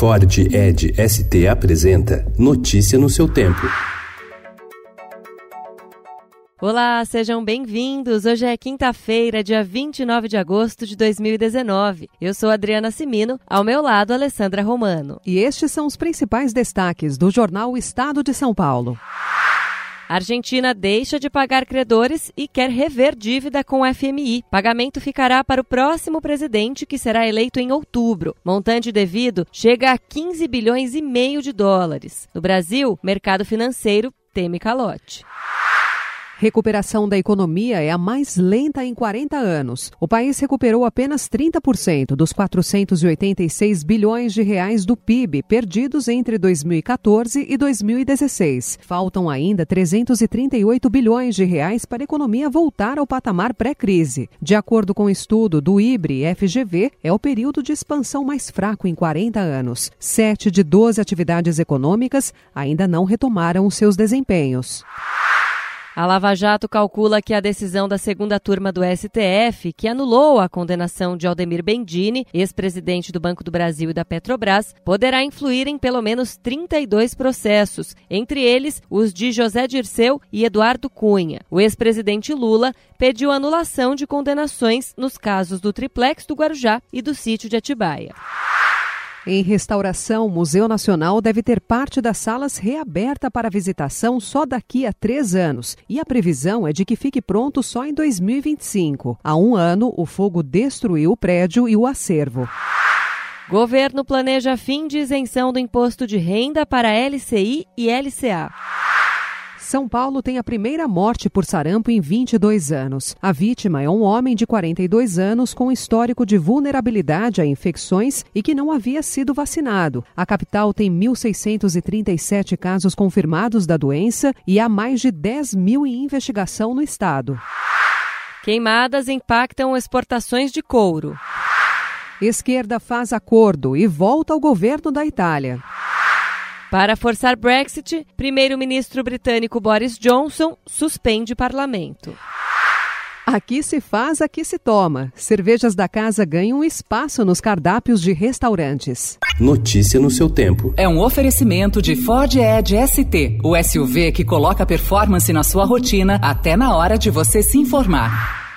Ford Ed ST apresenta Notícia no seu tempo. Olá, sejam bem-vindos. Hoje é quinta-feira, dia 29 de agosto de 2019. Eu sou Adriana Simino, ao meu lado, Alessandra Romano. E estes são os principais destaques do jornal Estado de São Paulo. A Argentina deixa de pagar credores e quer rever dívida com o FMI. Pagamento ficará para o próximo presidente, que será eleito em outubro. Montante devido chega a 15 bilhões e meio de dólares. No Brasil, mercado financeiro teme calote. Recuperação da economia é a mais lenta em 40 anos. O país recuperou apenas 30% dos 486 bilhões de reais do PIB perdidos entre 2014 e 2016. Faltam ainda 338 bilhões de reais para a economia voltar ao patamar pré-crise. De acordo com o estudo do IBRE-FGV, é o período de expansão mais fraco em 40 anos. Sete de 12 atividades econômicas ainda não retomaram os seus desempenhos. A Lava Jato calcula que a decisão da segunda turma do STF, que anulou a condenação de Aldemir Bendini, ex-presidente do Banco do Brasil e da Petrobras, poderá influir em pelo menos 32 processos, entre eles os de José Dirceu e Eduardo Cunha. O ex-presidente Lula pediu anulação de condenações nos casos do triplex do Guarujá e do sítio de Atibaia. Em restauração, o Museu Nacional deve ter parte das salas reaberta para visitação só daqui a três anos. E a previsão é de que fique pronto só em 2025. Há um ano, o fogo destruiu o prédio e o acervo. Governo planeja fim de isenção do imposto de renda para LCI e LCA. São Paulo tem a primeira morte por sarampo em 22 anos. A vítima é um homem de 42 anos com histórico de vulnerabilidade a infecções e que não havia sido vacinado. A capital tem 1.637 casos confirmados da doença e há mais de 10 mil em investigação no estado. Queimadas impactam exportações de couro. Esquerda faz acordo e volta ao governo da Itália. Para forçar Brexit, primeiro-ministro britânico Boris Johnson suspende parlamento. Aqui se faz, aqui se toma. Cervejas da casa ganham espaço nos cardápios de restaurantes. Notícia no seu tempo. É um oferecimento de Ford Edge ST, o SUV que coloca performance na sua rotina até na hora de você se informar.